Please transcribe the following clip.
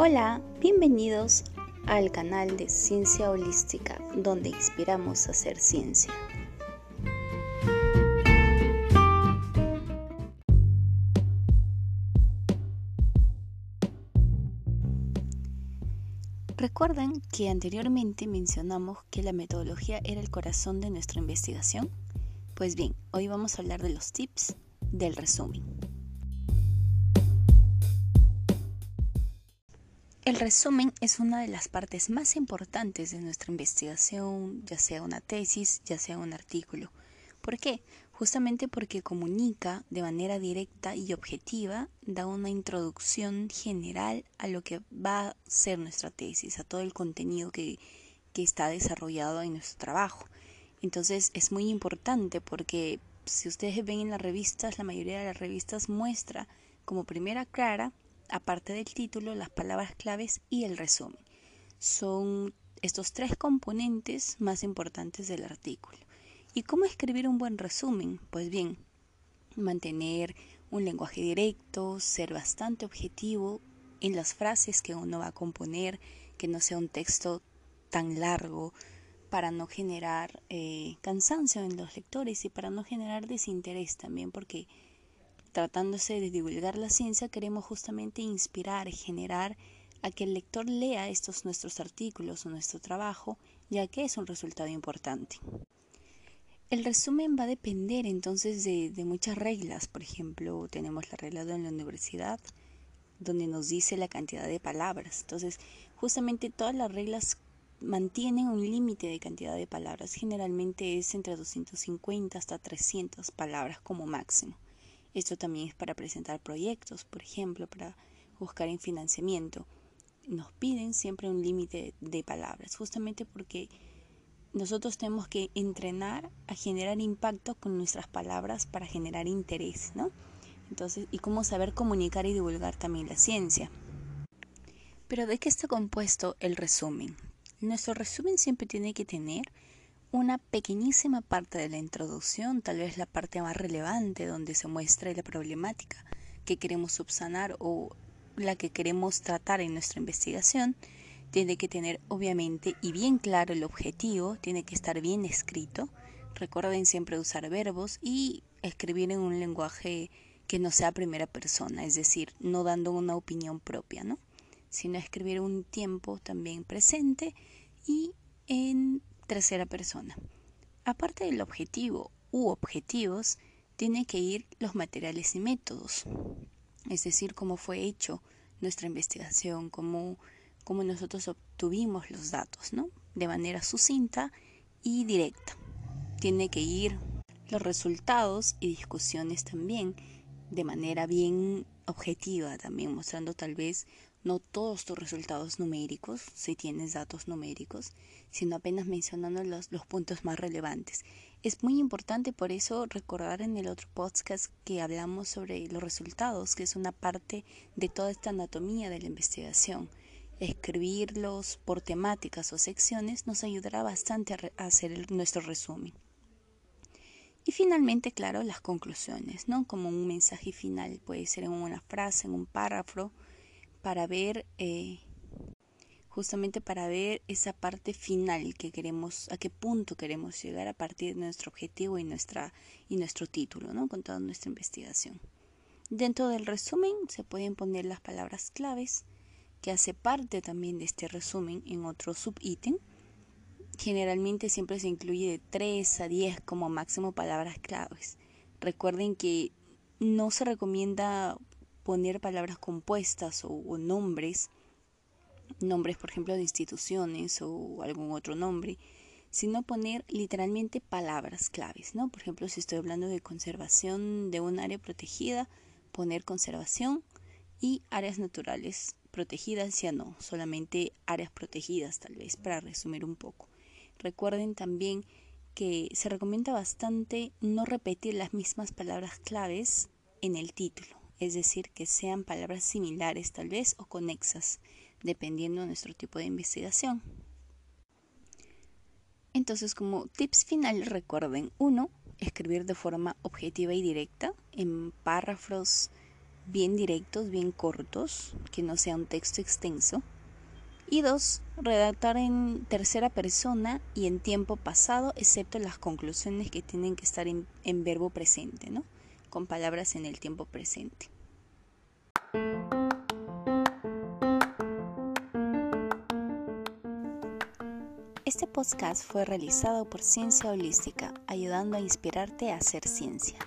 Hola, bienvenidos al canal de Ciencia Holística, donde inspiramos a hacer ciencia. ¿Recuerdan que anteriormente mencionamos que la metodología era el corazón de nuestra investigación? Pues bien, hoy vamos a hablar de los tips del resumen. El resumen es una de las partes más importantes de nuestra investigación, ya sea una tesis, ya sea un artículo. ¿Por qué? Justamente porque comunica de manera directa y objetiva, da una introducción general a lo que va a ser nuestra tesis, a todo el contenido que, que está desarrollado en nuestro trabajo. Entonces es muy importante porque si ustedes ven en las revistas, la mayoría de las revistas muestra como primera clara, aparte del título, las palabras claves y el resumen. Son estos tres componentes más importantes del artículo. ¿Y cómo escribir un buen resumen? Pues bien, mantener un lenguaje directo, ser bastante objetivo en las frases que uno va a componer, que no sea un texto tan largo, para no generar eh, cansancio en los lectores y para no generar desinterés también, porque tratándose de divulgar la ciencia queremos justamente inspirar, generar a que el lector lea estos nuestros artículos o nuestro trabajo, ya que es un resultado importante. El resumen va a depender entonces de, de muchas reglas, por ejemplo, tenemos la regla de la universidad, donde nos dice la cantidad de palabras. Entonces, justamente todas las reglas mantienen un límite de cantidad de palabras. Generalmente es entre 250 hasta 300 palabras como máximo. Esto también es para presentar proyectos, por ejemplo, para buscar en financiamiento. Nos piden siempre un límite de palabras, justamente porque nosotros tenemos que entrenar a generar impacto con nuestras palabras para generar interés, ¿no? Entonces, y cómo saber comunicar y divulgar también la ciencia. Pero ¿de qué está compuesto el resumen? Nuestro resumen siempre tiene que tener una pequeñísima parte de la introducción, tal vez la parte más relevante donde se muestra la problemática que queremos subsanar o la que queremos tratar en nuestra investigación. Tiene que tener obviamente y bien claro el objetivo, tiene que estar bien escrito. Recuerden siempre usar verbos y escribir en un lenguaje que no sea primera persona, es decir, no dando una opinión propia, ¿no? sino escribir un tiempo también presente y en tercera persona. Aparte del objetivo u objetivos, tiene que ir los materiales y métodos, es decir, cómo fue hecho nuestra investigación, cómo, cómo nosotros obtuvimos los datos, ¿no? De manera sucinta y directa. Tiene que ir los resultados y discusiones también de manera bien objetiva, también mostrando tal vez no todos tus resultados numéricos, si tienes datos numéricos, sino apenas mencionando los, los puntos más relevantes. Es muy importante por eso recordar en el otro podcast que hablamos sobre los resultados, que es una parte de toda esta anatomía de la investigación. Escribirlos por temáticas o secciones nos ayudará bastante a, hacer nuestro resumen. Y finalmente, claro, las conclusiones, ¿no? Como un mensaje final, puede ser en una frase, en un párrafo, para ver, eh, justamente para ver esa parte final que queremos, a qué punto queremos llegar a partir de nuestro objetivo y, nuestra, y nuestro título, ¿no? Con toda nuestra investigación. Dentro del resumen se pueden poner las palabras claves, que hace parte también de este resumen en otro subítem. Generalmente siempre se incluye de 3 a 10 como máximo palabras claves. Recuerden que no se recomienda poner palabras compuestas o, nombres, nombres por ejemplo de instituciones o algún otro nombre, sino poner literalmente palabras claves, ¿no? Por ejemplo, si estoy hablando de conservación de un área protegida, poner conservación y áreas naturales protegidas ya no, solamente áreas protegidas tal vez para resumir un poco. Recuerden también que se recomienda bastante no repetir las mismas palabras claves en el título es decir, que sean palabras similares tal vez o conexas, dependiendo de nuestro tipo de investigación. Entonces, como tips final, recuerden, uno, escribir de forma objetiva y directa, en párrafos bien directos, bien cortos, que no sea un texto extenso. Y dos, redactar en tercera persona y en tiempo pasado, excepto las conclusiones que tienen que estar en, en verbo presente, ¿no? Con palabras en el tiempo presente. Este podcast fue realizado por Ciencia Holística, ayudando a inspirarte a hacer ciencia.